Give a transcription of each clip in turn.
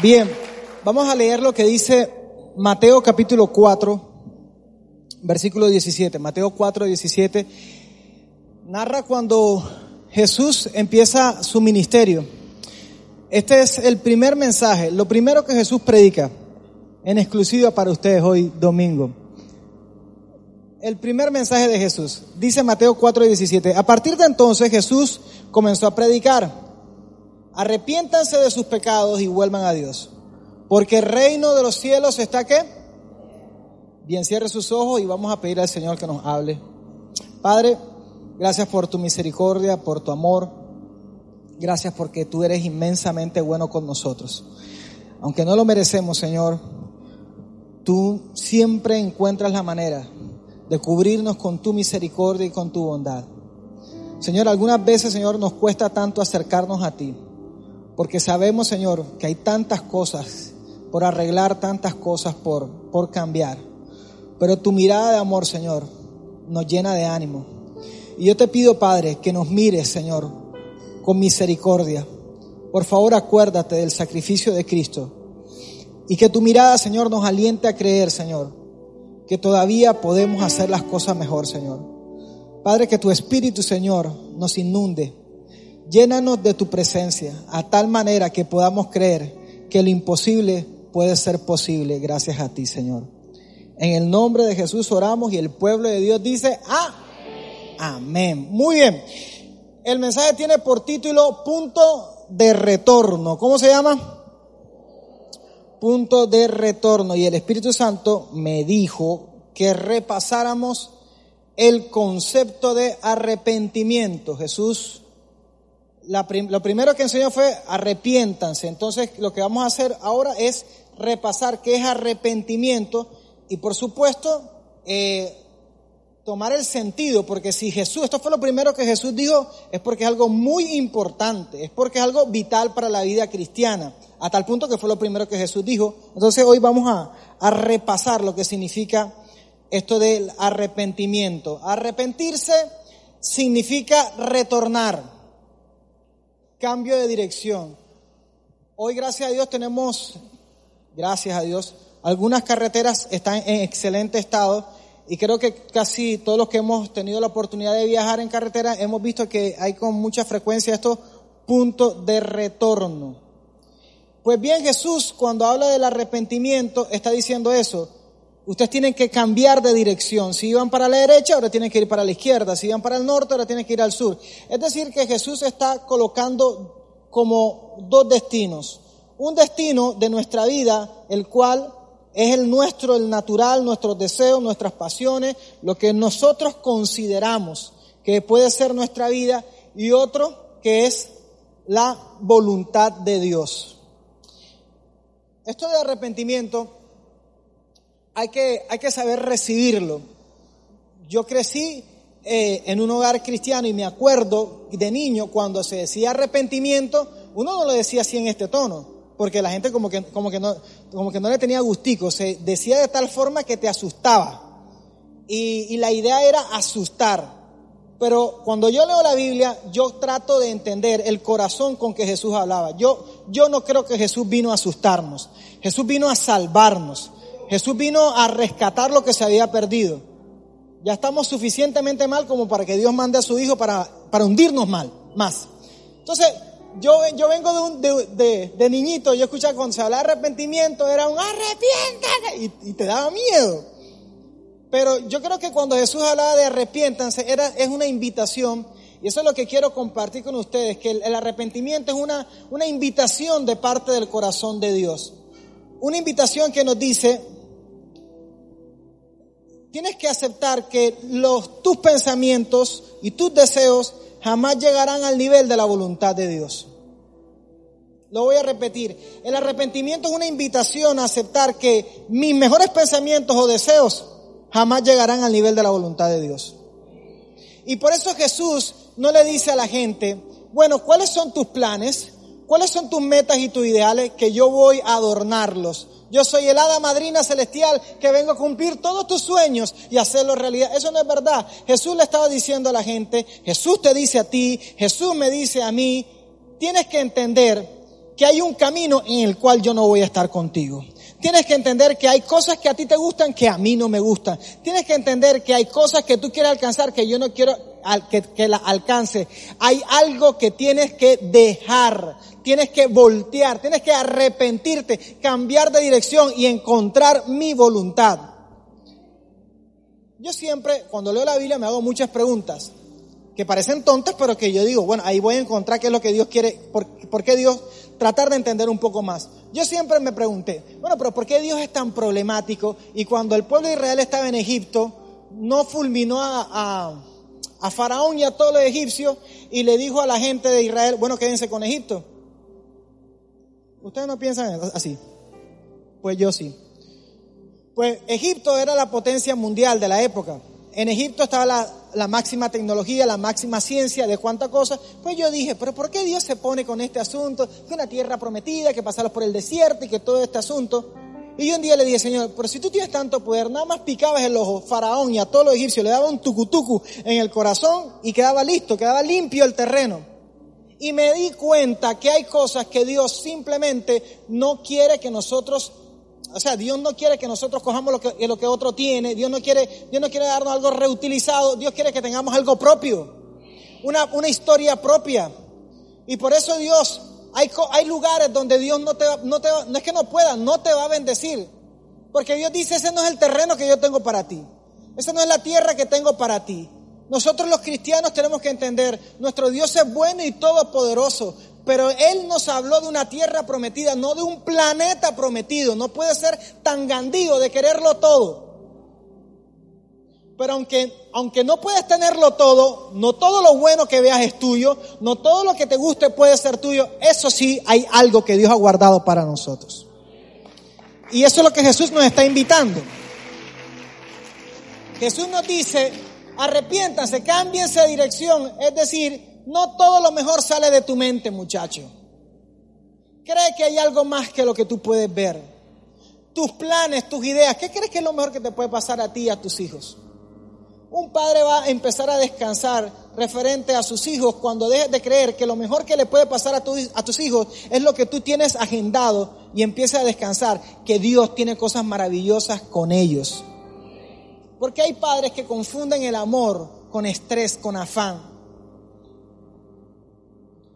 Bien, vamos a leer lo que dice Mateo capítulo 4, versículo 17. Mateo 4, 17 narra cuando Jesús empieza su ministerio. Este es el primer mensaje, lo primero que Jesús predica en exclusiva para ustedes hoy domingo. El primer mensaje de Jesús, dice Mateo 4, 17. A partir de entonces Jesús comenzó a predicar arrepiéntanse de sus pecados y vuelvan a Dios. Porque el reino de los cielos está qué? Bien, cierre sus ojos y vamos a pedir al Señor que nos hable. Padre, gracias por tu misericordia, por tu amor. Gracias porque tú eres inmensamente bueno con nosotros. Aunque no lo merecemos, Señor, tú siempre encuentras la manera de cubrirnos con tu misericordia y con tu bondad. Señor, algunas veces, Señor, nos cuesta tanto acercarnos a ti. Porque sabemos, Señor, que hay tantas cosas por arreglar, tantas cosas por, por cambiar. Pero tu mirada de amor, Señor, nos llena de ánimo. Y yo te pido, Padre, que nos mires, Señor, con misericordia. Por favor, acuérdate del sacrificio de Cristo. Y que tu mirada, Señor, nos aliente a creer, Señor, que todavía podemos hacer las cosas mejor, Señor. Padre, que tu Espíritu, Señor, nos inunde Llénanos de tu presencia a tal manera que podamos creer que lo imposible puede ser posible gracias a ti, Señor. En el nombre de Jesús oramos y el pueblo de Dios dice, ah, amén. Muy bien. El mensaje tiene por título punto de retorno. ¿Cómo se llama? Punto de retorno. Y el Espíritu Santo me dijo que repasáramos el concepto de arrepentimiento. Jesús lo primero que enseñó fue arrepiéntanse. Entonces lo que vamos a hacer ahora es repasar qué es arrepentimiento y por supuesto eh, tomar el sentido, porque si Jesús, esto fue lo primero que Jesús dijo, es porque es algo muy importante, es porque es algo vital para la vida cristiana, a tal punto que fue lo primero que Jesús dijo. Entonces hoy vamos a, a repasar lo que significa esto del arrepentimiento. Arrepentirse significa retornar cambio de dirección. Hoy, gracias a Dios, tenemos, gracias a Dios, algunas carreteras están en excelente estado y creo que casi todos los que hemos tenido la oportunidad de viajar en carretera hemos visto que hay con mucha frecuencia estos puntos de retorno. Pues bien, Jesús cuando habla del arrepentimiento está diciendo eso. Ustedes tienen que cambiar de dirección. Si iban para la derecha, ahora tienen que ir para la izquierda. Si iban para el norte, ahora tienen que ir al sur. Es decir, que Jesús está colocando como dos destinos. Un destino de nuestra vida, el cual es el nuestro, el natural, nuestros deseos, nuestras pasiones, lo que nosotros consideramos que puede ser nuestra vida, y otro que es la voluntad de Dios. Esto de arrepentimiento hay que, hay que saber recibirlo. Yo crecí eh, en un hogar cristiano y me acuerdo de niño cuando se decía arrepentimiento, uno no lo decía así en este tono, porque la gente como que, como que, no, como que no le tenía gustico, se decía de tal forma que te asustaba. Y, y la idea era asustar. Pero cuando yo leo la Biblia, yo trato de entender el corazón con que Jesús hablaba. Yo, yo no creo que Jesús vino a asustarnos. Jesús vino a salvarnos. Jesús vino a rescatar lo que se había perdido. Ya estamos suficientemente mal como para que Dios mande a su Hijo para, para hundirnos mal, más. Entonces, yo, yo vengo de, un, de, de, niñito, yo escuchaba cuando se hablaba de arrepentimiento, era un arrepiéntate, y, te daba miedo. Pero yo creo que cuando Jesús hablaba de arrepiéntanse, era, es una invitación, y eso es lo que quiero compartir con ustedes, que el, el arrepentimiento es una, una invitación de parte del corazón de Dios. Una invitación que nos dice, tienes que aceptar que los, tus pensamientos y tus deseos jamás llegarán al nivel de la voluntad de Dios. Lo voy a repetir. El arrepentimiento es una invitación a aceptar que mis mejores pensamientos o deseos jamás llegarán al nivel de la voluntad de Dios. Y por eso Jesús no le dice a la gente, bueno, ¿cuáles son tus planes? ¿Cuáles son tus metas y tus ideales que yo voy a adornarlos? Yo soy el hada madrina celestial que vengo a cumplir todos tus sueños y hacerlo realidad. Eso no es verdad. Jesús le estaba diciendo a la gente, Jesús te dice a ti, Jesús me dice a mí, tienes que entender que hay un camino en el cual yo no voy a estar contigo. Tienes que entender que hay cosas que a ti te gustan que a mí no me gustan. Tienes que entender que hay cosas que tú quieres alcanzar que yo no quiero que, la alcance. Hay algo que tienes que dejar. Tienes que voltear. Tienes que arrepentirte, cambiar de dirección y encontrar mi voluntad. Yo siempre, cuando leo la Biblia, me hago muchas preguntas que parecen tontas, pero que yo digo, bueno, ahí voy a encontrar qué es lo que Dios quiere, por, qué Dios, tratar de entender un poco más. Yo siempre me pregunté, bueno, pero ¿por qué Dios es tan problemático? Y cuando el pueblo de Israel estaba en Egipto, no fulminó a, a Faraón y a todos los egipcios y le dijo a la gente de Israel, bueno, quédense con Egipto. ¿Ustedes no piensan así? Pues yo sí. Pues Egipto era la potencia mundial de la época. En Egipto estaba la, máxima tecnología, la máxima ciencia de cuánta cosa. Pues yo dije, pero ¿por qué Dios se pone con este asunto? Que una tierra prometida, que pasarlos por el desierto y que todo este asunto. Y yo un día le dije, Señor, pero si tú tienes tanto poder, nada más picabas el ojo, faraón y a todos los egipcios le daba un tucutucu en el corazón y quedaba listo, quedaba limpio el terreno. Y me di cuenta que hay cosas que Dios simplemente no quiere que nosotros o sea, Dios no quiere que nosotros cojamos lo que, otro tiene. Dios no, quiere, Dios no quiere darnos algo reutilizado. Dios quiere que tengamos algo propio. Una, historia propia. Y por eso Dios, hay, lugares donde Dios no te, no te no es que no pueda, no te va a bendecir. Porque Dios dice, ese no es el terreno que yo tengo para ti. Esa no es la tierra que tengo para ti. Nosotros los cristianos tenemos que entender, nuestro Dios es bueno y todopoderoso, pero Él nos habló de una tierra prometida, no de un planeta prometido. No puede ser tan gandío de quererlo todo. Pero aunque, aunque no puedes tenerlo todo, no todo lo bueno que veas es tuyo, no todo lo que te guste puede ser tuyo, eso sí hay algo que Dios ha guardado para nosotros. Y eso es lo que Jesús nos está invitando. Jesús nos dice, arrepiéntanse, cámbiense de dirección, es decir, no todo lo mejor sale de tu mente, muchacho. Cree que hay algo más que lo que tú puedes ver. Tus planes, tus ideas, ¿qué crees que es lo mejor que te puede pasar a ti y a tus hijos? Un padre va a empezar a descansar referente a sus hijos cuando dejes de creer que lo mejor que le puede pasar a, a tus hijos es lo que tú tienes agendado y empieza a descansar, que Dios tiene cosas maravillosas con ellos. Porque hay padres que confunden el amor con estrés, con afán.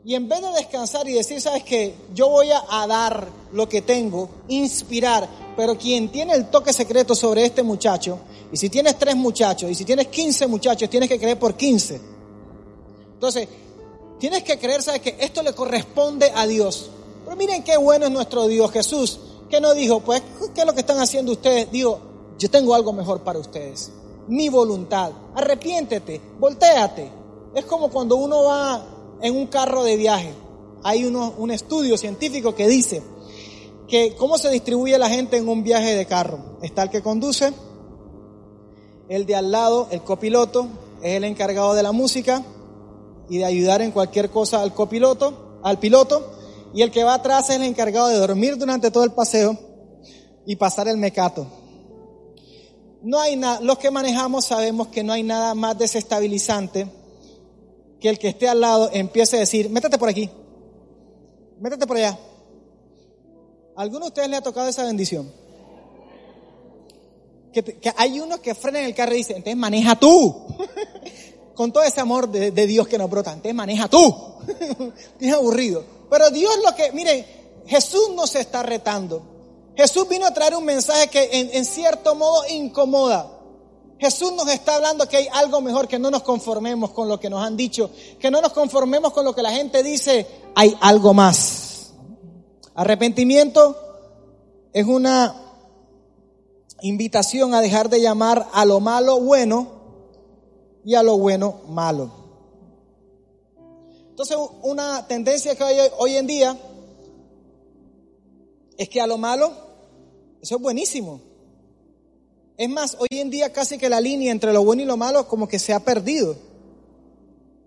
Y en vez de descansar y decir, sabes que yo voy a, dar lo que tengo, inspirar, pero quien tiene el toque secreto sobre este muchacho, y si tienes tres muchachos, y si tienes 15 muchachos, tienes que creer por 15. Entonces, tienes que creer, sabes que esto le corresponde a Dios. Pero miren qué bueno es nuestro Dios Jesús, que no dijo, pues, ¿qué es lo que están haciendo ustedes? Digo, yo tengo algo mejor para ustedes. Mi voluntad. Arrepiéntete, volteate. Es como cuando uno va en un carro de viaje. Hay un estudio científico que dice que cómo se distribuye la gente en un viaje de carro. Está el que conduce, el de al lado, el copiloto, es el encargado de la música y de ayudar en cualquier cosa al copiloto, al piloto, y el que va atrás es el encargado de dormir durante todo el paseo y pasar el mecato. No hay nada, los que manejamos sabemos que no hay nada más desestabilizante que el que esté al lado empiece a decir, métete por aquí, métete por allá. alguno de ustedes le ha tocado esa bendición? Que, hay unos que frenan el carro y dicen, entonces maneja tú. Con todo ese amor de, Dios que nos brota, entonces maneja tú. es aburrido. Pero Dios lo que, miren, Jesús nos está retando. Jesús vino a traer un mensaje que en cierto modo incomoda. Jesús nos está hablando que hay algo mejor, que no nos conformemos con lo que nos han dicho, que no nos conformemos con lo que la gente dice, hay algo más. Arrepentimiento es una invitación a dejar de llamar a lo malo bueno y a lo bueno malo. Entonces, una tendencia que hay hoy en día es que a lo malo, eso es buenísimo. Es más, hoy en día casi que la línea entre lo bueno y lo malo como que se ha perdido.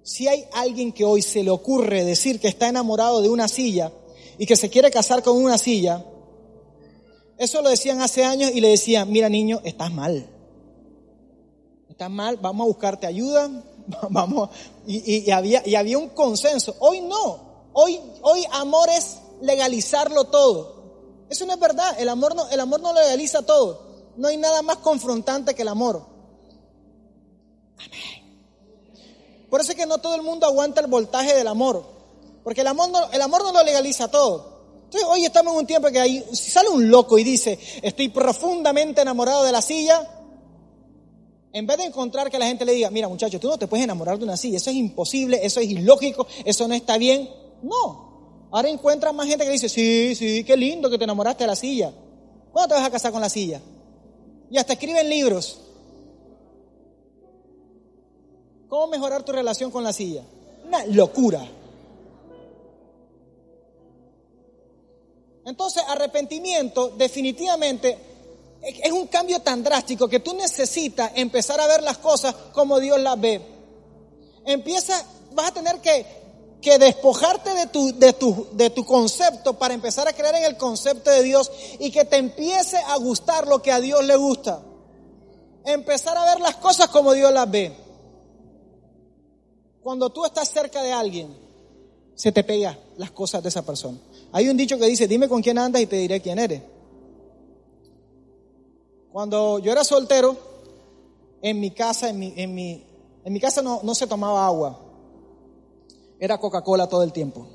Si hay alguien que hoy se le ocurre decir que está enamorado de una silla y que se quiere casar con una silla, eso lo decían hace años y le decían, mira niño, estás mal. Estás mal, vamos a buscarte ayuda, vamos, y, había, y había un consenso. Hoy no, hoy, hoy amor es legalizarlo todo. Eso no es verdad. El amor no, el amor no legaliza todo. No hay nada más confrontante que el amor. Amén. Por eso es que no todo el mundo aguanta el voltaje del amor. Porque el amor no, el amor no lo legaliza todo. Entonces, hoy estamos en un tiempo que ahí, si sale un loco y dice, estoy profundamente enamorado de la silla, en vez de encontrar que la gente le diga, mira muchacho, tú no te puedes enamorar de una silla, eso es imposible, eso es ilógico, eso no está bien. No. Ahora encuentran más gente que dice, sí, sí, qué lindo que te enamoraste de la silla. ¿Cuándo te vas a casar con la silla? Y hasta escriben libros. ¿Cómo mejorar tu relación con la silla? Una locura. Entonces, arrepentimiento definitivamente es un cambio tan drástico que tú necesitas empezar a ver las cosas como Dios las ve. Empieza, vas a tener que, que despojarte de tu, de, tu, de tu concepto para empezar a creer en el concepto de Dios y que te empiece a gustar lo que a Dios le gusta. Empezar a ver las cosas como Dios las ve. Cuando tú estás cerca de alguien, se te pega las cosas de esa persona. Hay un dicho que dice, dime con quién andas y te diré quién eres. Cuando yo era soltero, en mi casa, en mi, en mi, en mi casa no, no se tomaba agua. Era Coca-Cola todo el tiempo.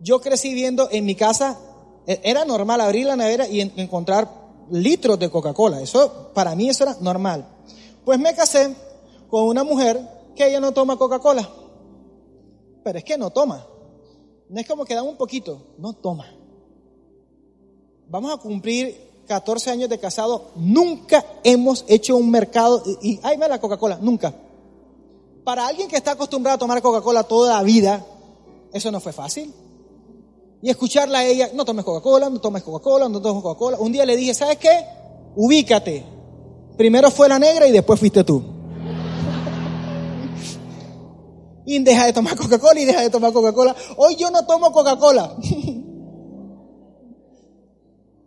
Yo crecí viendo en mi casa, e, era normal abrir la nevera y encontrar litros de Coca-Cola. Eso, para mí eso era normal. Pues me casé con una mujer que ella no toma Coca-Cola. Pero es que no toma. No es como que da un poquito, no toma. Vamos a cumplir 14 años de casado, nunca hemos hecho un mercado y, ay, ve la Coca-Cola, nunca. Para alguien que está acostumbrado a tomar Coca-Cola toda la vida, eso no fue fácil. Y escucharla a ella, no tomes Coca-Cola, no tomes Coca-Cola, no tomes Coca-Cola. Un día le dije, ¿sabes qué? Ubícate. Primero fue la negra y después fuiste tú. Y deja de tomar Coca-Cola y deja de tomar Coca-Cola. Hoy yo no tomo Coca-Cola.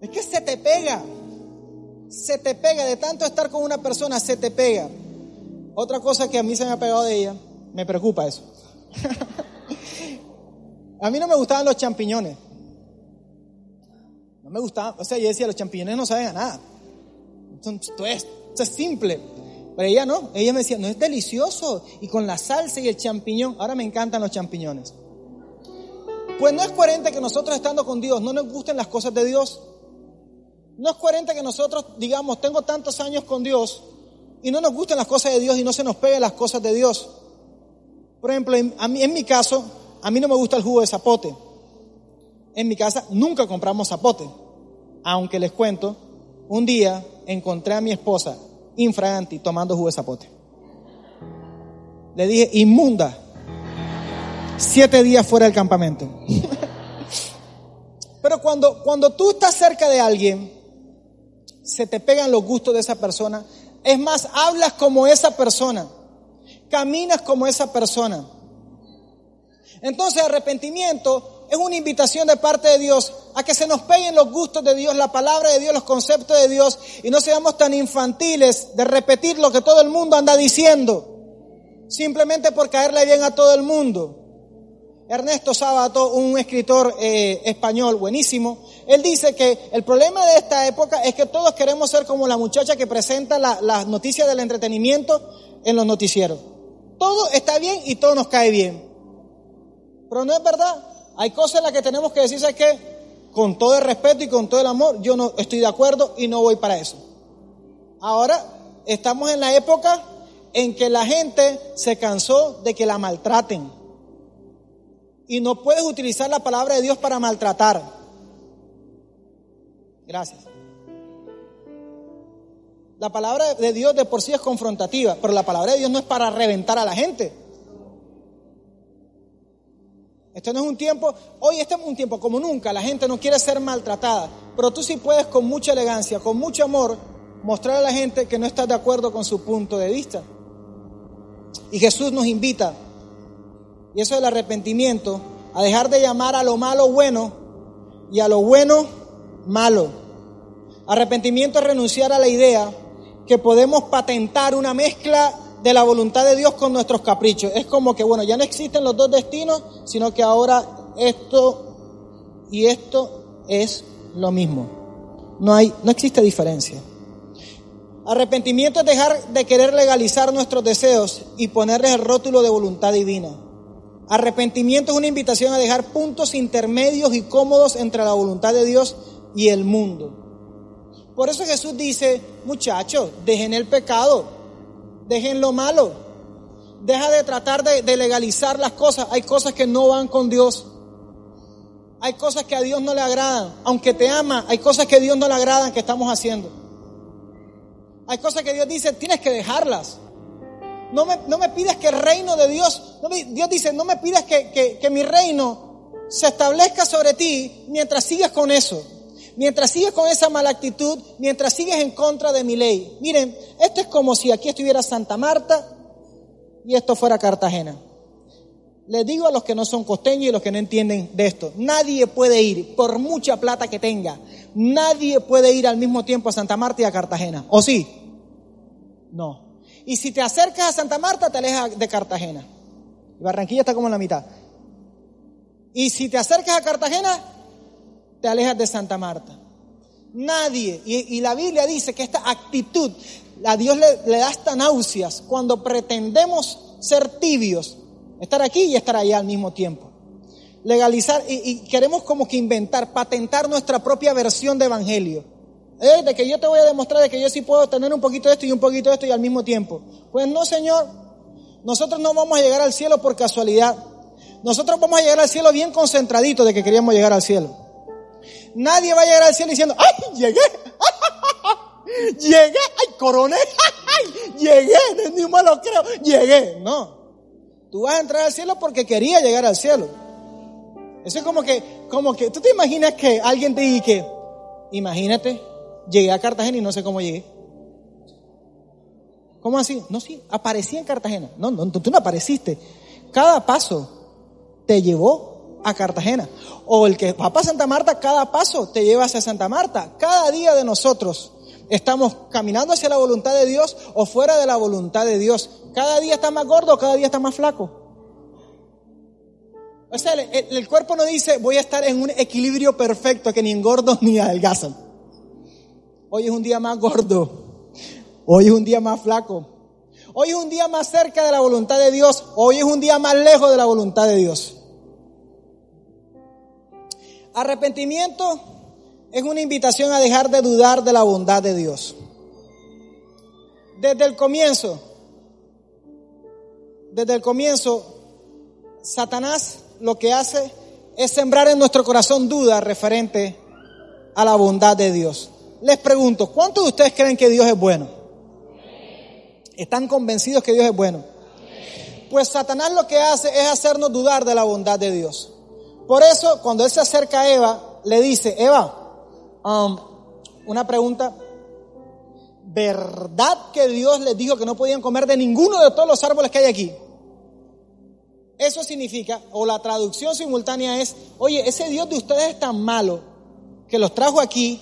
es que se te pega. Se te pega. De tanto estar con una persona, se te pega. Otra cosa que a mí se me ha pegado de ella, me preocupa eso. a mí no me gustaban los champiñones. No me gustaban. O sea, yo decía, los champiñones no saben a nada. Esto es, esto es simple. Pero ella no, ella me decía, no es delicioso. Y con la salsa y el champiñón, ahora me encantan los champiñones. Pues no es coherente que nosotros estando con Dios no nos gusten las cosas de Dios. No es coherente que nosotros digamos, tengo tantos años con Dios y no nos gusten las cosas de Dios y no se nos peguen las cosas de Dios. Por ejemplo, en, mi caso, a mí no me gusta el jugo de zapote. En mi casa nunca compramos zapote. Aunque les cuento, un día encontré a mi esposa infraganti tomando jugo de zapote. Le dije, inmunda, siete días fuera del campamento. Pero cuando, cuando tú estás cerca de alguien, se te pegan los gustos de esa persona. Es más, hablas como esa persona, caminas como esa persona. Entonces, arrepentimiento es una invitación de parte de Dios a que se nos peguen los gustos de Dios, la palabra de Dios, los conceptos de Dios y no seamos tan infantiles de repetir lo que todo el mundo anda diciendo, simplemente por caerle bien a todo el mundo. Ernesto Sábato, un escritor eh, español buenísimo, él dice que el problema de esta época es que todos queremos ser como la muchacha que presenta las noticias del entretenimiento en los noticieros. Todo está bien y todo nos cae bien. Pero no es verdad. Hay cosas en las que tenemos que decir, ¿sabes qué? Con todo el respeto y con todo el amor, yo no estoy de acuerdo y no voy para eso. Ahora estamos en la época en que la gente se cansó de que la maltraten. Y no puedes utilizar la palabra de Dios para maltratar. Gracias. La palabra de Dios de por sí es confrontativa, pero la palabra de Dios no es para reventar a la gente. Esto no es un tiempo, hoy este es un tiempo como nunca, la gente no quiere ser maltratada, pero tú sí puedes con mucha elegancia, con mucho amor, mostrar a la gente que no estás de acuerdo con su punto de vista. Y Jesús nos invita, y eso del arrepentimiento, a dejar de llamar a lo malo bueno y a lo bueno malo. Arrepentimiento es renunciar a la idea que podemos patentar una mezcla de la voluntad de Dios con nuestros caprichos. Es como que, bueno, ya no existen los dos destinos, sino que ahora esto y esto es lo mismo. No hay, no existe diferencia. Arrepentimiento es dejar de querer legalizar nuestros deseos y ponerles el rótulo de voluntad divina. Arrepentimiento es una invitación a dejar puntos intermedios y cómodos entre la voluntad de Dios y el mundo. Por eso Jesús dice, muchachos, dejen el pecado, dejen lo malo, deja de tratar de, legalizar las cosas. Hay cosas que no van con Dios. Hay cosas que a Dios no le agradan. Aunque te ama, hay cosas que a Dios no le agradan que estamos haciendo. Hay cosas que Dios dice, tienes que dejarlas. No me, no me pidas que el reino de Dios, Dios dice, no me pidas que, que, que mi reino se establezca sobre ti mientras sigas con eso mientras sigues con esa mala actitud, mientras sigues en contra de mi ley. Miren, esto es como si aquí estuviera Santa Marta y esto fuera Cartagena. Les digo a los que no son costeños y los que no entienden de esto, nadie puede ir, por mucha plata que tenga, nadie puede ir al mismo tiempo a Santa Marta y a Cartagena. ¿O sí? No. Y si te acercas a Santa Marta, te alejas de Cartagena. Barranquilla está como en la mitad. Y si te acercas a Cartagena, alejas de Santa Marta. Nadie, y, la Biblia dice que esta actitud a Dios le, da hasta náuseas cuando pretendemos ser tibios, estar aquí y estar allá al mismo tiempo. Legalizar y, y queremos como que inventar, patentar nuestra propia versión de evangelio. Eh, de que yo te voy a demostrar de que yo sí puedo tener un poquito de esto y un poquito de esto y al mismo tiempo. Pues no, Señor. Nosotros no vamos a llegar al cielo por casualidad. Nosotros vamos a llegar al cielo bien concentraditos de que queríamos llegar al cielo. Nadie va a llegar al cielo diciendo, ¡ay, llegué! llegué, ¡ay, coroné! ¡ay, llegué! Ni más lo creo, llegué. No. Tú vas a entrar al cielo porque quería llegar al cielo. Eso es como que, como que, tú te imaginas que alguien te dice que, imagínate, llegué a Cartagena y no sé cómo llegué. ¿Cómo así? No, sí, aparecí en Cartagena. No, no, tú no apareciste. Cada paso te llevó a Cartagena. O el que va para Santa Marta, cada paso te lleva hacia Santa Marta. Cada día de nosotros estamos caminando hacia la voluntad de Dios o fuera de la voluntad de Dios. Cada día está más gordo, cada día está más flaco. O sea, el, el, cuerpo no dice voy a estar en un equilibrio perfecto que ni engordo ni adelgazan. Hoy es un día más gordo. Hoy es un día más flaco. Hoy es un día más cerca de la voluntad de Dios. Hoy es un día más lejos de la voluntad de Dios. Arrepentimiento es una invitación a dejar de dudar de la bondad de Dios. Desde el comienzo, desde el comienzo, Satanás lo que hace es sembrar en nuestro corazón dudas referente a la bondad de Dios. Les pregunto, ¿cuántos de ustedes creen que Dios es bueno? ¿Están convencidos que Dios es bueno? Pues Satanás lo que hace es hacernos dudar de la bondad de Dios. Por eso, cuando él se acerca a Eva, le dice, Eva, um, una pregunta, ¿verdad que Dios les dijo que no podían comer de ninguno de todos los árboles que hay aquí? Eso significa, o la traducción simultánea es, oye, ese Dios de ustedes es tan malo que los trajo aquí,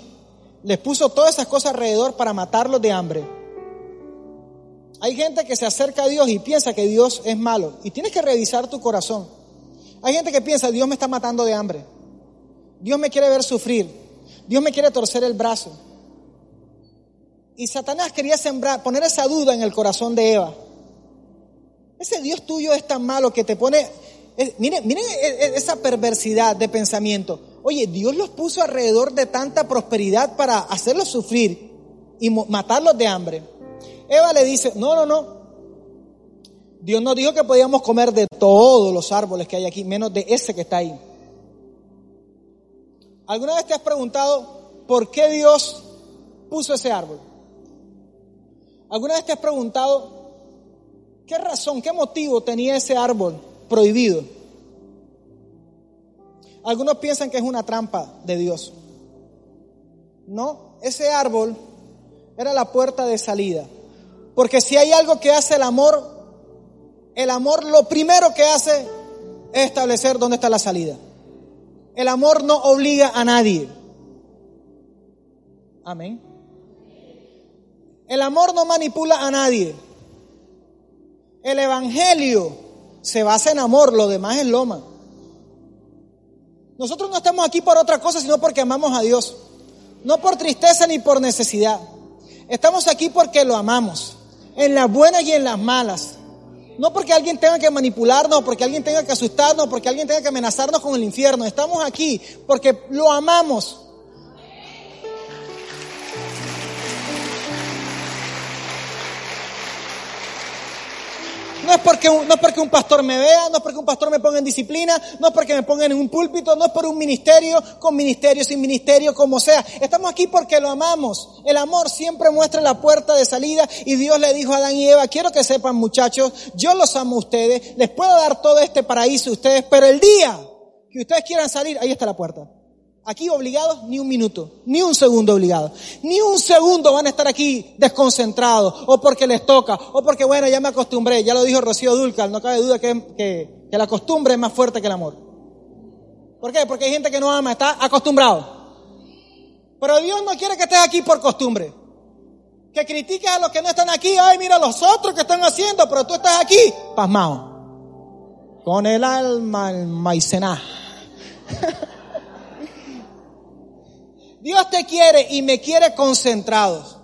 les puso todas esas cosas alrededor para matarlos de hambre. Hay gente que se acerca a Dios y piensa que Dios es malo. Y tienes que revisar tu corazón. Hay gente que piensa, Dios me está matando de hambre. Dios me quiere ver sufrir. Dios me quiere torcer el brazo. Y Satanás quería sembrar, poner esa duda en el corazón de Eva. Ese Dios tuyo es tan malo que te pone... miren, miren e, e, esa perversidad de pensamiento. Oye, Dios los puso alrededor de tanta prosperidad para hacerlos sufrir y matarlos de hambre. Eva le dice, no, no, no, Dios nos dijo que podíamos comer de todos los árboles que hay aquí, menos de ese que está ahí. ¿Alguna vez te has preguntado por qué Dios puso ese árbol? ¿Alguna vez te has preguntado qué razón, qué motivo tenía ese árbol prohibido? Algunos piensan que es una trampa de Dios. No, ese árbol era la puerta de salida. Porque si hay algo que hace el amor, el amor lo primero que hace es establecer dónde está la salida. El amor no obliga a nadie. Amén. El amor no manipula a nadie. El Evangelio se basa en amor, lo demás es loma. Nosotros no estamos aquí por otra cosa, sino porque amamos a Dios. No por tristeza ni por necesidad. Estamos aquí porque lo amamos, en las buenas y en las malas. No porque alguien tenga que manipularnos, porque alguien tenga que asustarnos, porque alguien tenga que amenazarnos con el infierno. Estamos aquí porque lo amamos. No es, porque un, no es porque un pastor me vea, no es porque un pastor me ponga en disciplina, no es porque me ponga en un púlpito, no es por un ministerio, con ministerio, sin ministerio, como sea. Estamos aquí porque lo amamos. El amor siempre muestra la puerta de salida y Dios le dijo a Adán y Eva, quiero que sepan muchachos, yo los amo a ustedes, les puedo dar todo este paraíso a ustedes, pero el día que ustedes quieran salir, ahí está la puerta. Aquí obligados ni un minuto, ni un segundo obligados. Ni un segundo van a estar aquí desconcentrados, o porque les toca, o porque bueno, ya me acostumbré, ya lo dijo Rocío Dulcal, no cabe duda que, que, que la costumbre es más fuerte que el amor. ¿Por qué? Porque hay gente que no ama, está acostumbrado. Pero Dios no quiere que estés aquí por costumbre. Que critiques a los que no están aquí, ay mira los otros que están haciendo, pero tú estás aquí, pasmado. Con el alma almacenada. Dios te quiere y me quiere concentrados.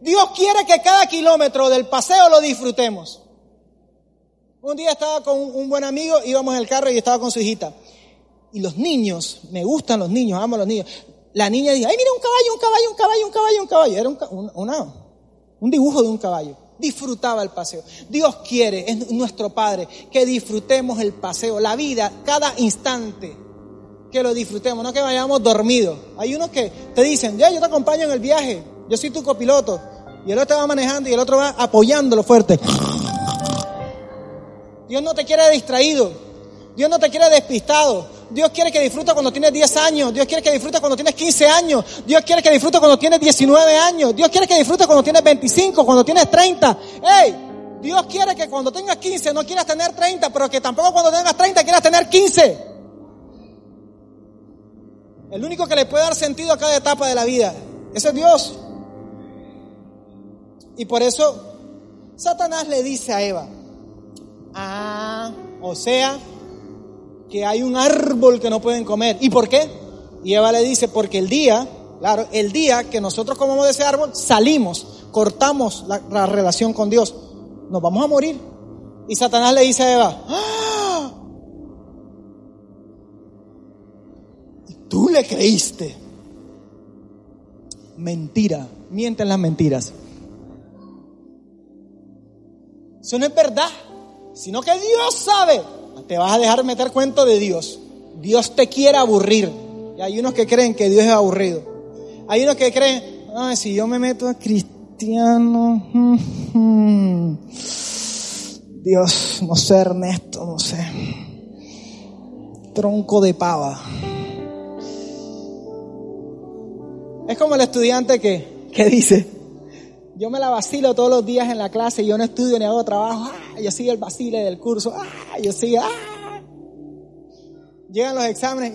Dios quiere que cada kilómetro del paseo lo disfrutemos. Un día estaba con un buen amigo, íbamos en el carro y estaba con su hijita. Y los niños, me gustan los niños, amo a los niños. La niña dijo, ay, mira un caballo, un caballo, un caballo, un caballo, un caballo. Era un, una, un dibujo de un caballo. Disfrutaba el paseo. Dios quiere, es nuestro Padre, que disfrutemos el paseo, la vida, cada instante que lo disfrutemos, no que vayamos dormidos. Hay unos que te dicen, ya, yo te acompaño en el viaje, yo soy tu copiloto. Y el otro va manejando y el otro va apoyándolo fuerte. Dios no te quiere distraído. Dios no te quiere despistado. Dios quiere que disfrutes cuando tienes 10 años. Dios quiere que disfrutes cuando tienes 15 años. Dios quiere que disfrutes cuando tienes 19 años. Dios quiere que disfrutes cuando tienes 25, cuando tienes 30. ¡Ey! Dios quiere que cuando tengas 15 no quieras tener 30, pero que tampoco cuando tengas 30 quieras tener 15. El único que le puede dar sentido a cada etapa de la vida. Ese es Dios. Y por eso Satanás le dice a Eva, ah, o sea, que hay un árbol que no pueden comer. ¿Y por qué? Y Eva le dice, porque el día, claro, el día que nosotros comamos de ese árbol, salimos, cortamos la, la relación con Dios, nos vamos a morir. Y Satanás le dice a Eva, ¡Ah! Creíste. Mentira, mienten las mentiras. Eso no es verdad, sino que Dios sabe. Te vas a dejar meter cuento de Dios. Dios te quiere aburrir. Y hay unos que creen que Dios es aburrido. Hay unos que creen, ay, si yo me meto a cristiano, Dios, no sé, Ernesto, no sé. Tronco de pava. Es como el estudiante que, que dice, yo me la vacilo todos los días en la clase, yo no estudio ni hago trabajo, ah, yo sigo el vacile del curso, ah, yo sigo, ah. Llegan los exámenes,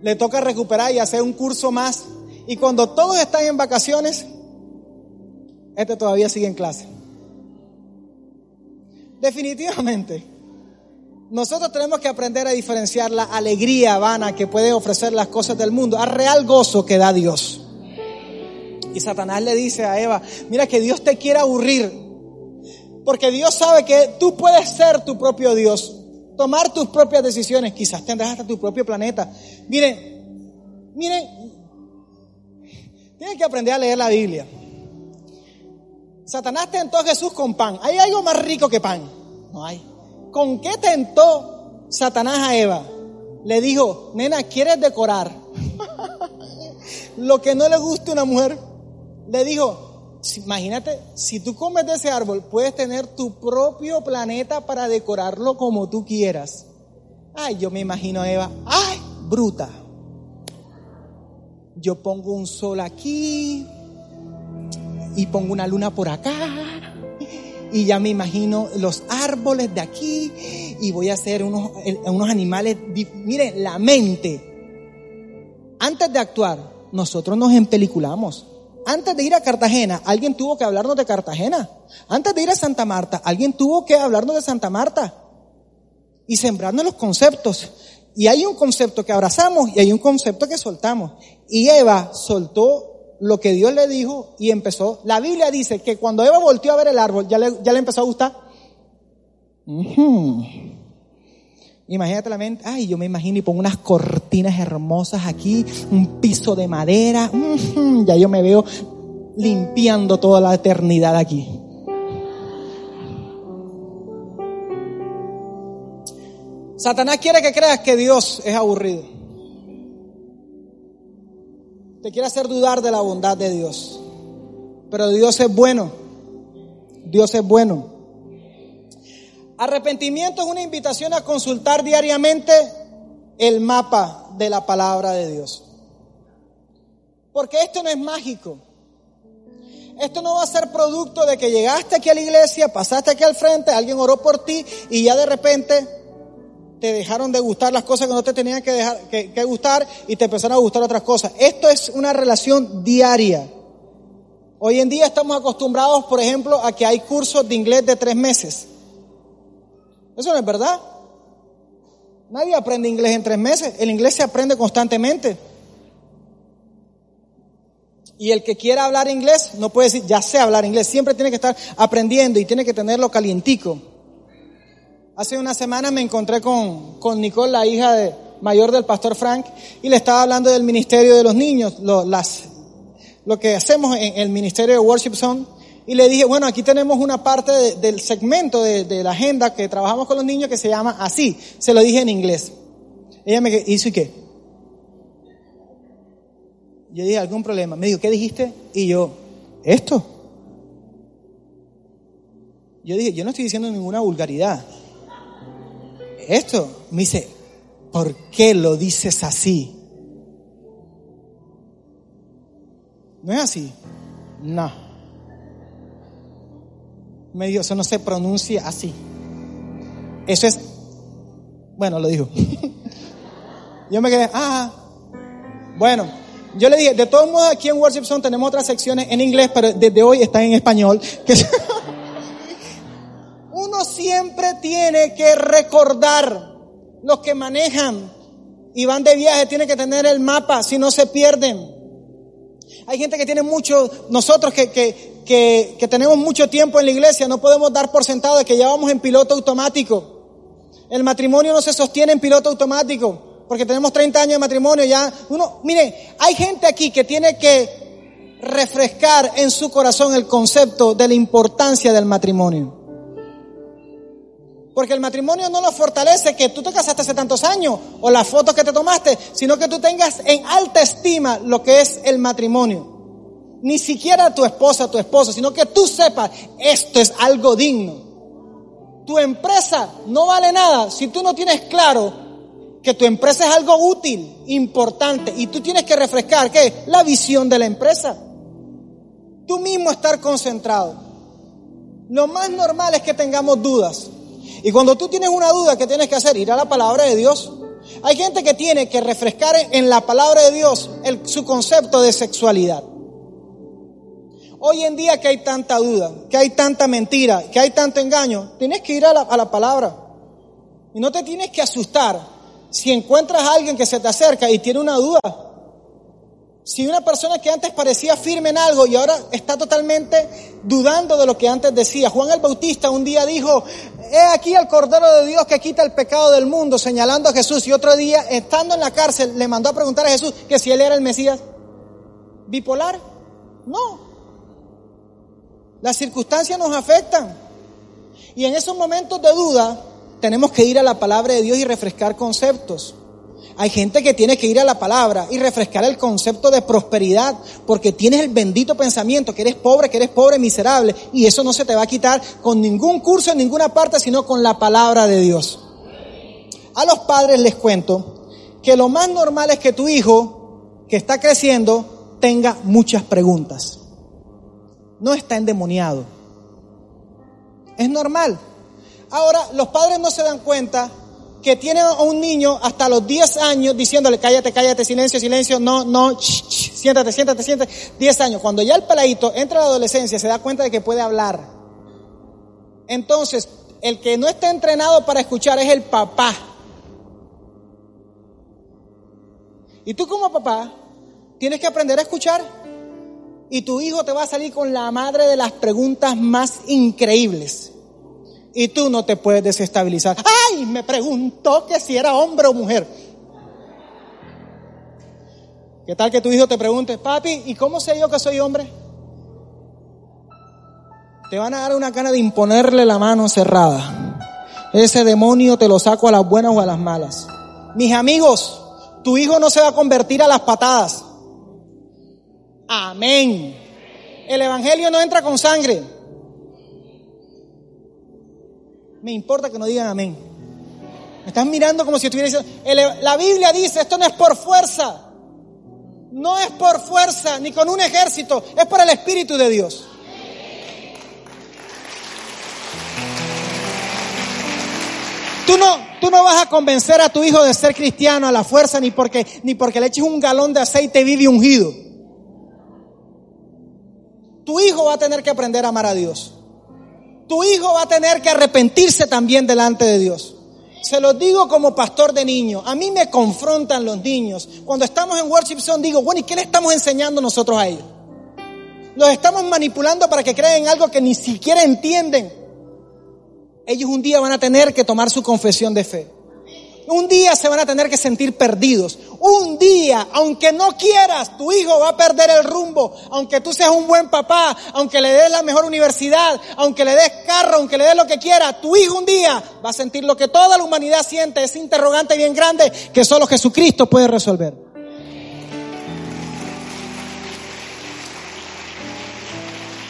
le toca recuperar y hacer un curso más. Y cuando todos están en vacaciones, este todavía sigue en clase. Definitivamente, nosotros tenemos que aprender a diferenciar la alegría vana que puede ofrecer las cosas del mundo al real gozo que da Dios. Y Satanás le dice a Eva, mira que Dios te quiere aburrir, porque Dios sabe que tú puedes ser tu propio Dios, tomar tus propias decisiones, quizás tendrás hasta tu propio planeta. Miren, miren, tienen que aprender a leer la Biblia. Satanás tentó a Jesús con pan. ¿Hay algo más rico que pan? No hay. ¿Con qué tentó Satanás a Eva? Le dijo, nena, ¿quieres decorar? Lo que no le guste a una mujer. Le dijo, imagínate, si tú comes de ese árbol, puedes tener tu propio planeta para decorarlo como tú quieras. Ay, yo me imagino a Eva, ay, bruta. Yo pongo un sol aquí y pongo una luna por acá y ya me imagino los árboles de aquí y voy a hacer unos, unos animales. Miren, la mente, antes de actuar, nosotros nos empeliculamos. Antes de ir a Cartagena, alguien tuvo que hablarnos de Cartagena. Antes de ir a Santa Marta, alguien tuvo que hablarnos de Santa Marta y sembrarnos los conceptos. Y hay un concepto que abrazamos y hay un concepto que soltamos. Y Eva soltó lo que Dios le dijo y empezó. La Biblia dice que cuando Eva volteó a ver el árbol, ya le, ya le empezó a gustar. Imagínate la mente, ay, yo me imagino y pongo unas cortinas hermosas aquí, un piso de madera, ya yo me veo limpiando toda la eternidad aquí. Satanás quiere que creas que Dios es aburrido. Te quiere hacer dudar de la bondad de Dios. Pero Dios es bueno. Dios es bueno. Arrepentimiento es una invitación a consultar diariamente el mapa de la palabra de Dios. Porque esto no es mágico. Esto no va a ser producto de que llegaste aquí a la iglesia, pasaste aquí al frente, alguien oró por ti y ya de repente te dejaron de gustar las cosas que no te tenían que, dejar, que, gustar y te empezaron a gustar otras cosas. Esto es una relación diaria. Hoy en día estamos acostumbrados, por ejemplo, a que hay cursos de inglés de tres meses. Eso no es verdad. Nadie aprende inglés en tres meses. El inglés se aprende constantemente. Y el que quiera hablar inglés no puede decir, ya sé hablar inglés. Siempre tiene que estar aprendiendo y tiene que tenerlo calientico. Hace una semana me encontré con, con Nicole, la hija de, mayor del pastor Frank, y le estaba hablando del ministerio de los niños, lo, lo que hacemos en el ministerio de Worship Zone. Y le dije, bueno, aquí tenemos una parte del segmento de, de, la agenda que trabajamos con los niños que se llama así. Se lo dije en inglés. Ella me hizo y qué. Yo dije, ¿algún problema? Me dijo, ¿qué dijiste? Y yo, esto. Yo dije, yo no estoy diciendo ninguna vulgaridad esto. Me dice, ¿por qué lo dices así? ¿No es así? No. Me dijo, eso no se pronuncia así. Eso es, bueno, lo dijo. yo me quedé, ah, bueno, yo le dije, de todos modos aquí en Worship Zone tenemos otras secciones en inglés, pero desde hoy están en español. tiene que recordar, los que manejan y van de viaje tienen que tener el mapa, si no se pierden. Hay gente que tiene mucho, nosotros que, que, que, que tenemos mucho tiempo en la iglesia, no podemos dar por sentado de que ya vamos en piloto automático. El matrimonio no se sostiene en piloto automático, porque tenemos 30 años de matrimonio ya. Uno, mire, hay gente aquí que tiene que refrescar en su corazón el concepto de la importancia del matrimonio. Porque el matrimonio no lo fortalece que tú te casaste hace tantos años o las fotos que te tomaste, sino que tú tengas en alta estima lo que es el matrimonio. Ni siquiera tu esposa, tu esposo, sino que tú sepas, esto es algo digno. Tu empresa no vale nada si tú no tienes claro que tu empresa es algo útil, importante, y tú tienes que refrescar, ¿qué? La visión de la empresa. Tú mismo estar concentrado. Lo más normal es que tengamos dudas. Y cuando tú tienes una duda, ¿qué tienes que hacer? Ir a la palabra de Dios. Hay gente que tiene que refrescar en la palabra de Dios su concepto de sexualidad. Hoy en día que hay tanta duda, que hay tanta mentira, que hay tanto engaño, tienes que ir a la, a la palabra. Y no te tienes que asustar si encuentras a alguien que se te acerca y tiene una duda. Si una persona que antes parecía firme en algo y ahora está totalmente dudando de lo que antes decía. Juan el Bautista un día dijo, he aquí el Cordero de Dios que quita el pecado del mundo, señalando a Jesús. Y otro día, estando en la cárcel, le mandó a preguntar a Jesús que si él era el Mesías. ¿Bipolar? No. Las circunstancias nos afectan. Y en esos momentos de duda, tenemos que ir a la palabra de Dios y refrescar conceptos. Hay gente que tiene que ir a la palabra y refrescar el concepto de prosperidad, porque tienes el bendito pensamiento que eres pobre, que eres pobre, miserable, y eso no se te va a quitar con ningún curso en ninguna parte, sino con la palabra de Dios. A los padres les cuento que lo más normal es que tu hijo, que está creciendo, tenga muchas preguntas. No está endemoniado. Es normal. Ahora, los padres no se dan cuenta que tiene a un niño hasta los 10 años diciéndole, cállate, cállate, silencio, silencio, no, no, siéntate, siéntate, siéntate, 10 años. Cuando ya el peladito entra a la adolescencia, se da cuenta de que puede hablar. Entonces, el que no está entrenado para escuchar es el papá. Y tú como papá tienes que aprender a escuchar. Y tu hijo te va a salir con la madre de las preguntas más increíbles. Y tú no te puedes desestabilizar. Me preguntó que si era hombre o mujer. ¿Qué tal que tu hijo te pregunte, papi, ¿y cómo sé yo que soy hombre? Te van a dar una gana de imponerle la mano cerrada. Ese demonio te lo saco a las buenas o a las malas. Mis amigos, tu hijo no se va a convertir a las patadas. Amén. El Evangelio no entra con sangre. Me importa que no digan amén. Me están mirando como si estuviera diciendo, la Biblia dice, esto no es por fuerza. No es por fuerza ni con un ejército, es por el Espíritu de Dios. Tú no, tú no vas a convencer a tu hijo de ser cristiano a la fuerza ni porque, ni porque le eches un galón de aceite vivo y ungido. Tu hijo va a tener que aprender a amar a Dios. Tu hijo va a tener que arrepentirse también delante de Dios. Se los digo como pastor de niños. A mí me confrontan los niños. Cuando estamos en Worship Zone digo, bueno, ¿y qué le estamos enseñando nosotros a ellos? Los estamos manipulando para que crean algo que ni siquiera entienden. Ellos un día van a tener que tomar su confesión de fe. Un día se van a tener que sentir perdidos. Un día, aunque no quieras, tu hijo va a perder el rumbo. Aunque tú seas un buen papá, aunque le des la mejor universidad, aunque le des carro, aunque le des lo que quiera, tu hijo un día va a sentir lo que toda la humanidad siente, ese interrogante bien grande que solo Jesucristo puede resolver.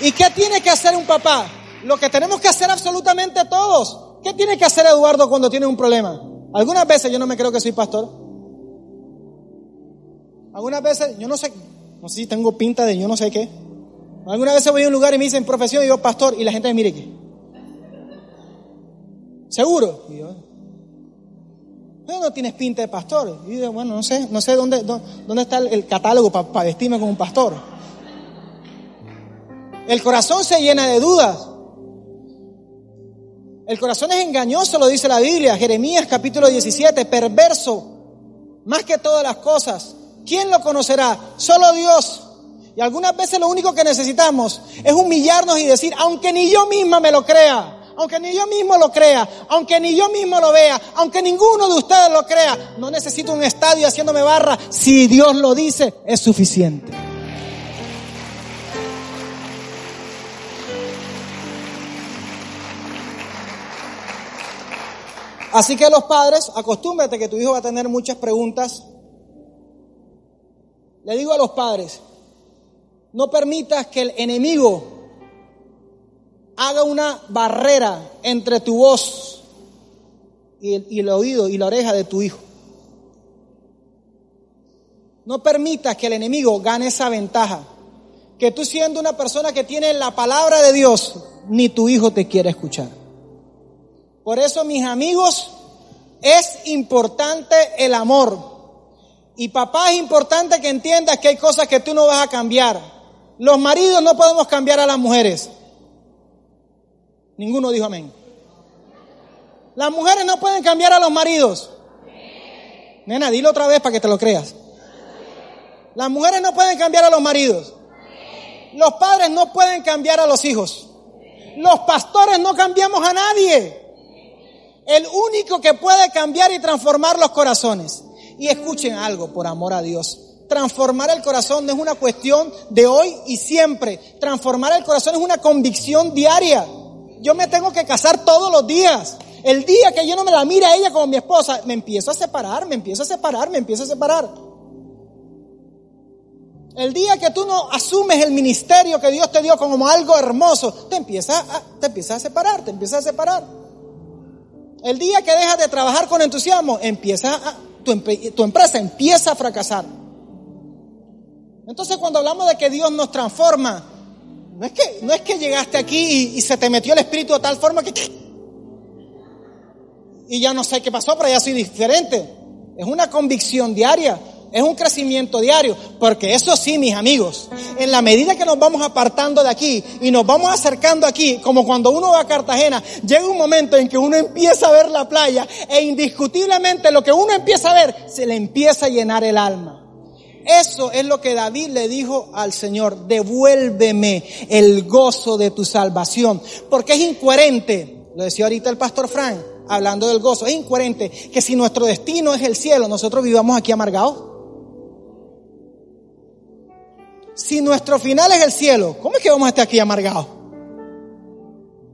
¿Y qué tiene que hacer un papá? Lo que tenemos que hacer absolutamente todos. ¿Qué tiene que hacer Eduardo cuando tiene un problema? Algunas veces yo no me creo que soy pastor. Algunas veces, yo no sé, no sé si tengo pinta de yo no sé qué. Algunas veces voy a un lugar y me dicen profesión y yo pastor y la gente me mire qué. ¿Seguro? Y yo, no tienes pinta de pastor. Y yo, bueno, no sé, no sé dónde, dónde está el, catálogo para vestirme como un pastor. El corazón se llena de dudas. El corazón es engañoso, lo dice la Biblia, Jeremías capítulo 17, perverso, más que todas las cosas. ¿Quién lo conocerá? Solo Dios. Y algunas veces lo único que necesitamos es humillarnos y decir, aunque ni yo misma me lo crea, aunque ni yo mismo lo crea, aunque ni yo mismo lo vea, aunque ninguno de ustedes lo crea, no necesito un estadio haciéndome barra. Si Dios lo dice, es suficiente. Así que los padres, acostúmbrate que tu hijo va a tener muchas preguntas. Le digo a los padres, no permitas que el enemigo haga una barrera entre tu voz y el, y el, oído y la oreja de tu hijo. No permitas que el enemigo gane esa ventaja. Que tú siendo una persona que tiene la palabra de Dios, ni tu hijo te quiere escuchar. Por eso, mis amigos, es importante el amor. Y papá es importante que entiendas que hay cosas que tú no vas a cambiar. Los maridos no podemos cambiar a las mujeres. Ninguno dijo amén. Las mujeres no pueden cambiar a los maridos. Nena, dilo otra vez para que te lo creas. Las mujeres no pueden cambiar a los maridos. Los padres no pueden cambiar a los hijos. Los pastores no cambiamos a nadie el único que puede cambiar y transformar los corazones. Y escuchen algo, por amor a Dios. Transformar el corazón no es una cuestión de hoy y siempre. Transformar el corazón es una convicción diaria. Yo me tengo que casar todos los días. El día que yo no me la mire a ella como mi esposa, me empiezo a separar, me empiezo a separar, me empiezo a separar. El día que tú no asumes el ministerio que Dios te dio como algo hermoso, te empiezas a, te empiezas a separar, te empiezas a separar. El día que dejas de trabajar con entusiasmo, empieza tu, tu empresa empieza a fracasar. Entonces cuando hablamos de que Dios nos transforma, no es que, no es que llegaste aquí y, se te metió el espíritu de tal forma que... Y ya no sé qué pasó, pero ya soy diferente. Es una convicción diaria. Es un crecimiento diario, porque eso sí, mis amigos, en la medida que nos vamos apartando de aquí y nos vamos acercando aquí, como cuando uno va a Cartagena, llega un momento en que uno empieza a ver la playa e indiscutiblemente lo que uno empieza a ver se le empieza a llenar el alma. Eso es lo que David le dijo al Señor, devuélveme el gozo de tu salvación, porque es incoherente, lo decía ahorita el pastor Frank, hablando del gozo, es incoherente que si nuestro destino es el cielo, nosotros vivamos aquí amargados. Si nuestro final es el cielo, ¿cómo es que vamos a estar aquí amargados?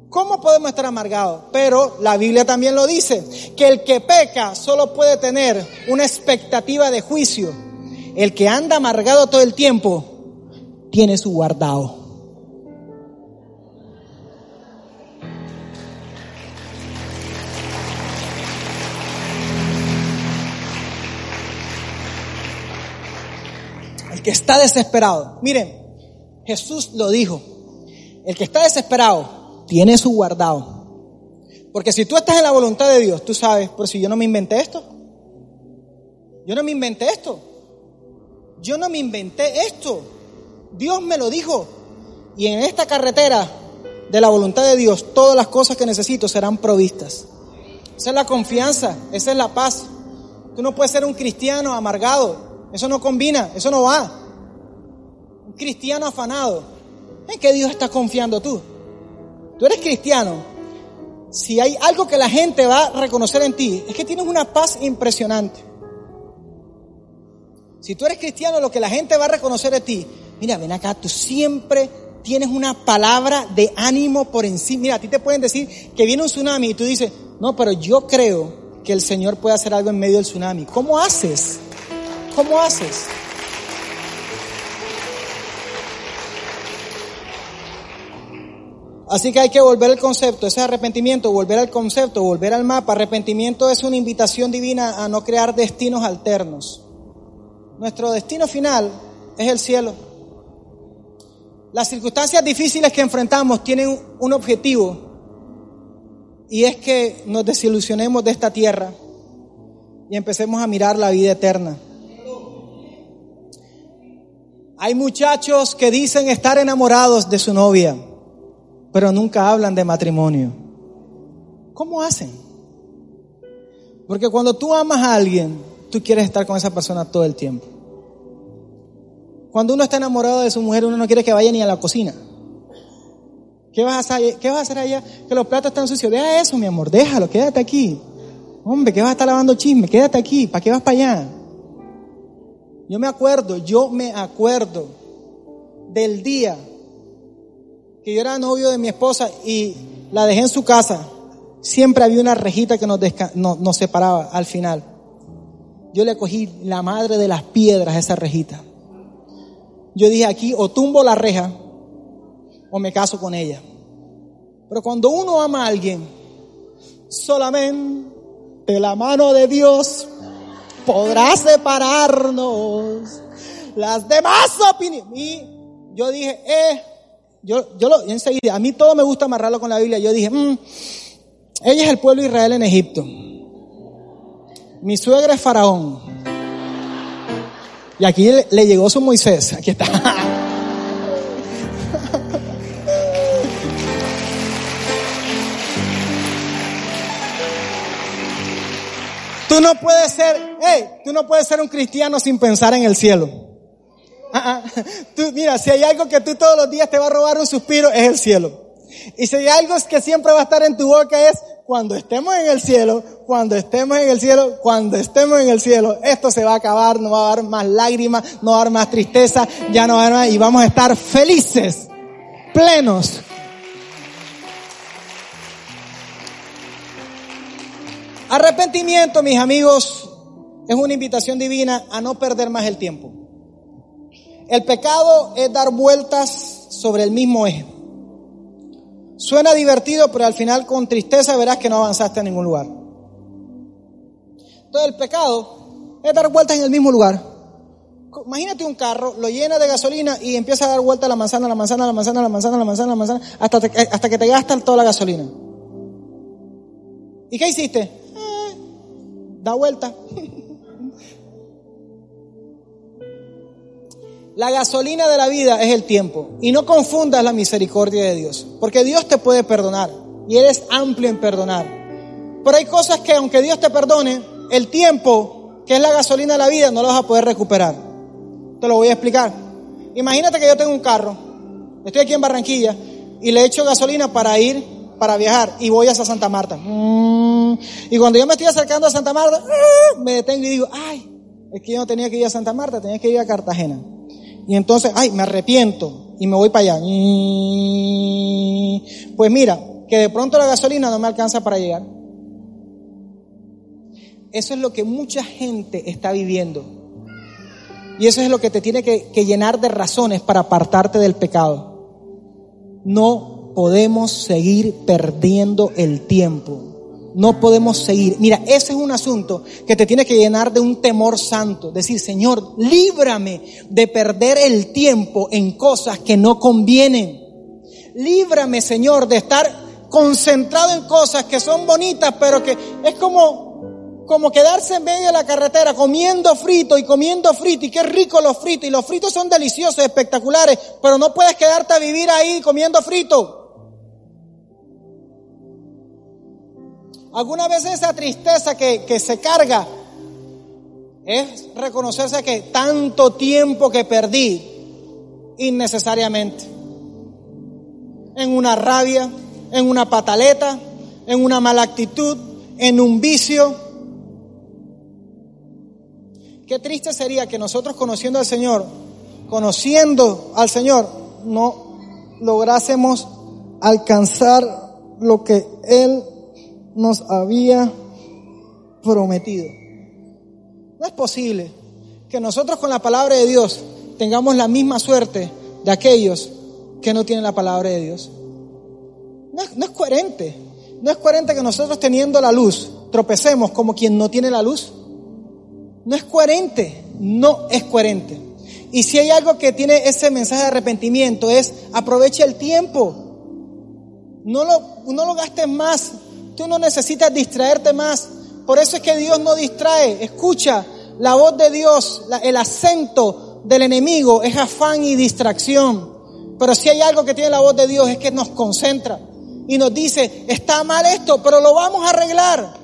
¿Cómo podemos estar amargados? Pero la Biblia también lo dice, que el que peca solo puede tener una expectativa de juicio. El que anda amargado todo el tiempo tiene su guardado. Está desesperado. Miren, Jesús lo dijo. El que está desesperado tiene su guardado. Porque si tú estás en la voluntad de Dios, tú sabes, pero si yo no me inventé esto. Yo no me inventé esto. Yo no me inventé esto. Dios me lo dijo. Y en esta carretera de la voluntad de Dios, todas las cosas que necesito serán provistas. Esa es la confianza, esa es la paz. Tú no puedes ser un cristiano amargado. Eso no combina, eso no va. Un cristiano afanado. ¿En qué Dios estás confiando tú? Tú eres cristiano. Si hay algo que la gente va a reconocer en ti, es que tienes una paz impresionante. Si tú eres cristiano, lo que la gente va a reconocer de ti, mira, ven acá, tú siempre tienes una palabra de ánimo por encima. Mira, a ti te pueden decir que viene un tsunami y tú dices, no, pero yo creo que el Señor puede hacer algo en medio del tsunami. ¿Cómo haces? ¿Cómo haces? Así que hay que volver al concepto, ese arrepentimiento, volver al concepto, volver al mapa. Arrepentimiento es una invitación divina a no crear destinos alternos. Nuestro destino final es el cielo. Las circunstancias difíciles que enfrentamos tienen un objetivo y es que nos desilusionemos de esta tierra y empecemos a mirar la vida eterna. Hay muchachos que dicen estar enamorados de su novia, pero nunca hablan de matrimonio. ¿Cómo hacen? Porque cuando tú amas a alguien, tú quieres estar con esa persona todo el tiempo. Cuando uno está enamorado de su mujer, uno no quiere que vaya ni a la cocina. ¿Qué vas a hacer, qué vas a hacer allá? Que los platos están sucios. Deja eso, mi amor, déjalo, quédate aquí. Hombre, ¿qué vas a estar lavando chisme? Quédate aquí, ¿para qué vas para allá? Yo me acuerdo, yo me acuerdo del día que yo era novio de mi esposa y la dejé en su casa. Siempre había una rejita que nos, separaba al final. Yo le cogí la madre de las piedras a esa rejita. Yo dije aquí o tumbo la reja o me caso con ella. Pero cuando uno ama a alguien, solamente la mano de Dios podrá separarnos. Las demás opiniones. Y yo dije, eh, yo, yo lo, enseguida, a mí todo me gusta amarrarlo con la Biblia. Yo dije, mm, ella es el pueblo de Israel en Egipto. Mi suegra es Faraón. Y aquí le, le llegó su Moisés. Aquí está. Tú no puedes ser, hey, tú no puedes ser un cristiano sin pensar en el cielo. Ah, ah. Tú, mira, si hay algo que tú todos los días te va a robar un suspiro, es el cielo. Y si hay algo que siempre va a estar en tu boca es, cuando estemos en el cielo, cuando estemos en el cielo, cuando estemos en el cielo, esto se va a acabar, no va a haber más lágrimas, no va a haber más tristeza, ya no va a haber más, y vamos a estar felices, plenos. Arrepentimiento, mis amigos, es una invitación divina a no perder más el tiempo. El pecado es dar vueltas sobre el mismo eje. Suena divertido, pero al final con tristeza verás que no avanzaste a ningún lugar. Entonces el pecado es dar vueltas en el mismo lugar. Imagínate un carro, lo llena de gasolina y empieza a dar vueltas a la manzana, la manzana, la manzana, la manzana, la manzana, la manzana, hasta, hasta que te gastan toda la gasolina. ¿Y qué hiciste? Vuelta. La gasolina de la vida es el tiempo. Y no confundas la misericordia de Dios. Porque Dios te puede perdonar. Y Él es amplio en perdonar. Pero hay cosas que aunque Dios te perdone, el tiempo, que es la gasolina de la vida, no lo vas a poder recuperar. Te lo voy a explicar. Imagínate que yo tengo un carro, estoy aquí en Barranquilla y le echo gasolina para ir, para viajar y voy hacia Santa Marta. Y cuando yo me estoy acercando a Santa Marta, ¡ah! me detengo y digo, ay, es que yo no tenía que ir a Santa Marta, tenía que ir a Cartagena. Y entonces, ay, me arrepiento y me voy para allá. Pues mira, que de pronto la gasolina no me alcanza para llegar. Eso es lo que mucha gente está viviendo. Y eso es lo que te tiene que, que llenar de razones para apartarte del pecado. No podemos seguir perdiendo el tiempo. No podemos seguir. Mira, ese es un asunto que te tiene que llenar de un temor santo. Decir, Señor, líbrame de perder el tiempo en cosas que no convienen. Líbrame, Señor, de estar concentrado en cosas que son bonitas, pero que es como, como quedarse en medio de la carretera comiendo frito y comiendo frito y qué rico los fritos y los fritos son deliciosos, espectaculares, pero no puedes quedarte a vivir ahí comiendo frito. Alguna vez esa tristeza que, que se carga es reconocerse que tanto tiempo que perdí innecesariamente. En una rabia, en una pataleta, en una mala actitud, en un vicio. Qué triste sería que nosotros conociendo al Señor, conociendo al Señor, no lográsemos alcanzar lo que Él nos había prometido. No es posible que nosotros con la palabra de Dios tengamos la misma suerte de aquellos que no tienen la palabra de Dios. No, no es coherente. No es coherente que nosotros teniendo la luz tropecemos como quien no tiene la luz. No es coherente. No es coherente. Y si hay algo que tiene ese mensaje de arrepentimiento es aprovecha el tiempo. No lo, no lo gastes más Tú no necesitas distraerte más. Por eso es que Dios no distrae. Escucha la voz de Dios, el acento del enemigo es afán y distracción. Pero si hay algo que tiene la voz de Dios es que nos concentra y nos dice, está mal esto, pero lo vamos a arreglar.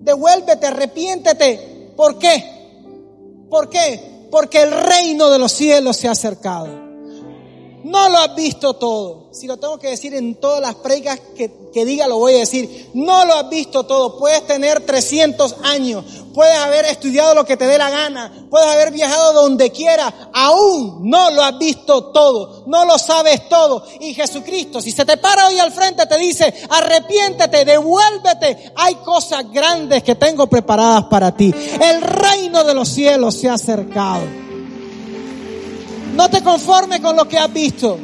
Devuélvete, arrepiéntete. ¿Por qué? ¿Por qué? Porque el reino de los cielos se ha acercado. No lo has visto todo si lo tengo que decir en todas las predicas que, que, diga, lo voy a decir. No lo has visto todo. Puedes tener 300 años. Puedes haber estudiado lo que te dé la gana. Puedes haber viajado donde quiera. Aún no lo has visto todo. No lo sabes todo. Y Jesucristo, si se te para hoy al frente, te dice, arrepiéntete, devuélvete. Hay cosas grandes que tengo preparadas para ti. El reino de los cielos se ha acercado. No te conformes con lo que has visto.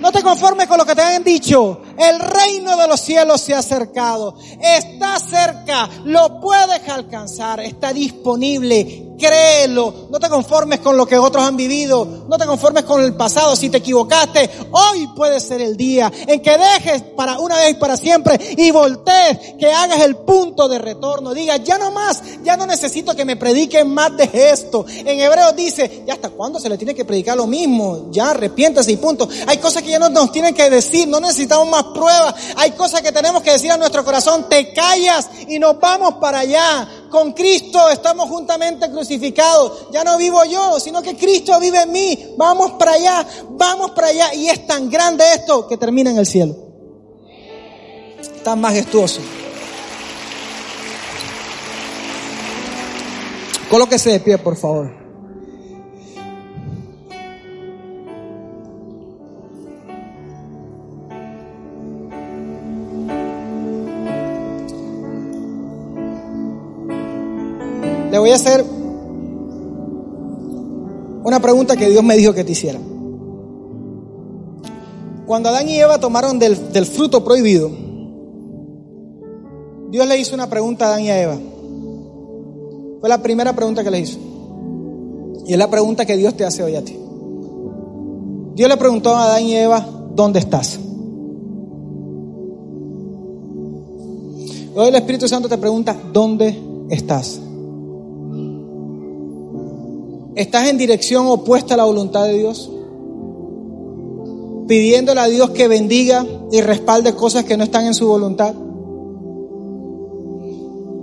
No te conformes con lo que te han dicho. El reino de los cielos se ha acercado. Está cerca. Lo puedes alcanzar. Está disponible. Créelo. No te conformes con lo que otros han vivido. No te conformes con el pasado. Si te equivocaste, hoy puede ser el día en que dejes para una vez y para siempre y voltees, que hagas el punto de retorno. Digas, ya no más, ya no necesito que me prediquen más de esto. En Hebreos dice, ya hasta cuándo se le tiene que predicar lo mismo. Ya arrepiéntase y punto. Hay cosas que ya no nos tienen que decir. No necesitamos más pruebas. Hay cosas que tenemos que decir a nuestro corazón. Te callas y nos vamos para allá. Con Cristo estamos juntamente crucificados. Ya no vivo yo, sino que Cristo vive en mí. Vamos para allá, vamos para allá. Y es tan grande esto que termina en el cielo. Tan majestuoso. Colóquese de pie, por favor. Voy a hacer una pregunta que Dios me dijo que te hiciera. Cuando Adán y Eva tomaron del, fruto prohibido, Dios le hizo una pregunta a Adán y a Eva. Fue la primera pregunta que le hizo. Y es la pregunta que Dios te hace hoy a ti. Dios le preguntó a Adán y Eva, ¿dónde estás? Hoy el Espíritu Santo te pregunta, ¿dónde estás? ¿Estás en dirección opuesta a la voluntad de Dios? Pidiéndole a Dios que bendiga y respalde cosas que no están en su voluntad.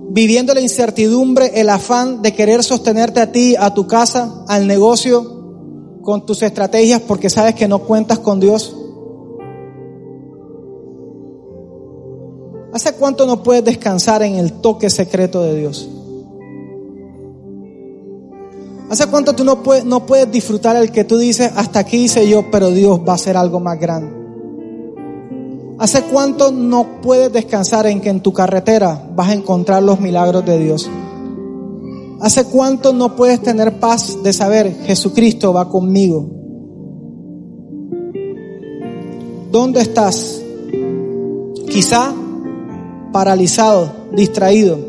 Viviendo la incertidumbre, el afán de querer sostenerte a ti, a tu casa, al negocio, con tus estrategias porque sabes que no cuentas con Dios? ¿Hace cuánto no puedes descansar en el toque secreto de Dios? ¿Hace cuánto tú no puedes, no puedes disfrutar el que tú dices, hasta aquí hice yo, pero Dios va a hacer algo más grande? ¿Hace cuánto no puedes descansar en que en tu carretera vas a encontrar los milagros de Dios? ¿Hace cuánto no puedes tener paz de saber Jesucristo va conmigo? ¿Dónde estás? Quizá paralizado, distraído,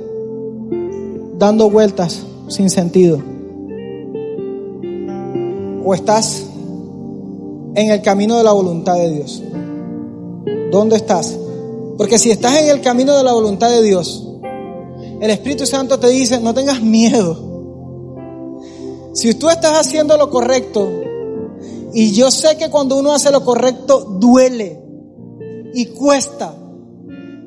dando vueltas sin sentido. O estás en el camino de la voluntad de Dios. ¿Dónde estás? Porque si estás en el camino de la voluntad de Dios, el Espíritu Santo te dice, no tengas miedo. Si tú estás haciendo lo correcto, y yo sé que cuando uno hace lo correcto duele y cuesta,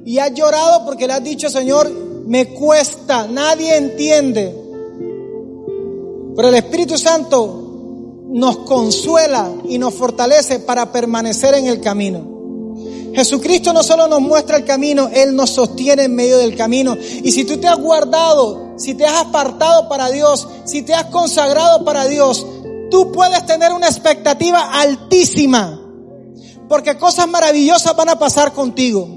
y has llorado porque le has dicho, Señor, me cuesta, nadie entiende. Pero el Espíritu Santo nos consuela y nos fortalece para permanecer en el camino. Jesucristo no solo nos muestra el camino, Él nos sostiene en medio del camino. Y si tú te has guardado, si te has apartado para Dios, si te has consagrado para Dios, tú puedes tener una expectativa altísima. Porque cosas maravillosas van a pasar contigo.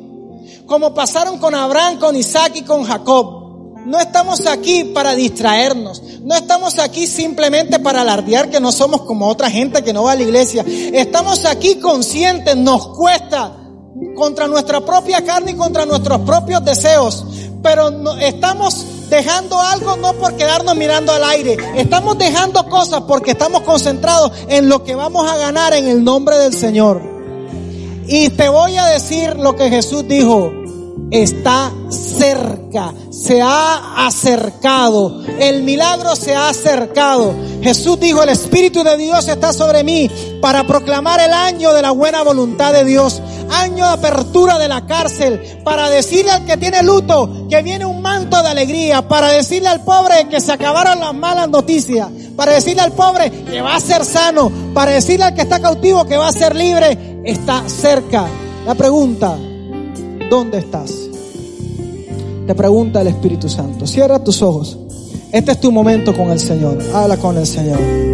Como pasaron con Abraham, con Isaac y con Jacob. No estamos aquí para distraernos. No estamos aquí simplemente para alardear que no somos como otra gente que no va a la iglesia. Estamos aquí conscientes, nos cuesta contra nuestra propia carne y contra nuestros propios deseos. Pero no, estamos dejando algo no por quedarnos mirando al aire. Estamos dejando cosas porque estamos concentrados en lo que vamos a ganar en el nombre del Señor. Y te voy a decir lo que Jesús dijo. Está cerca, se ha acercado, el milagro se ha acercado. Jesús dijo, el Espíritu de Dios está sobre mí para proclamar el año de la buena voluntad de Dios año de apertura de la cárcel, para decirle al que tiene luto que viene un manto de alegría, para decirle al pobre que se acabaron las malas noticias, para decirle al pobre que va a ser sano, para decirle al que está cautivo que va a ser libre, está cerca. La pregunta, ¿dónde estás? Te pregunta el Espíritu Santo. Cierra tus ojos. Este es tu momento con el Señor. Habla con el Señor.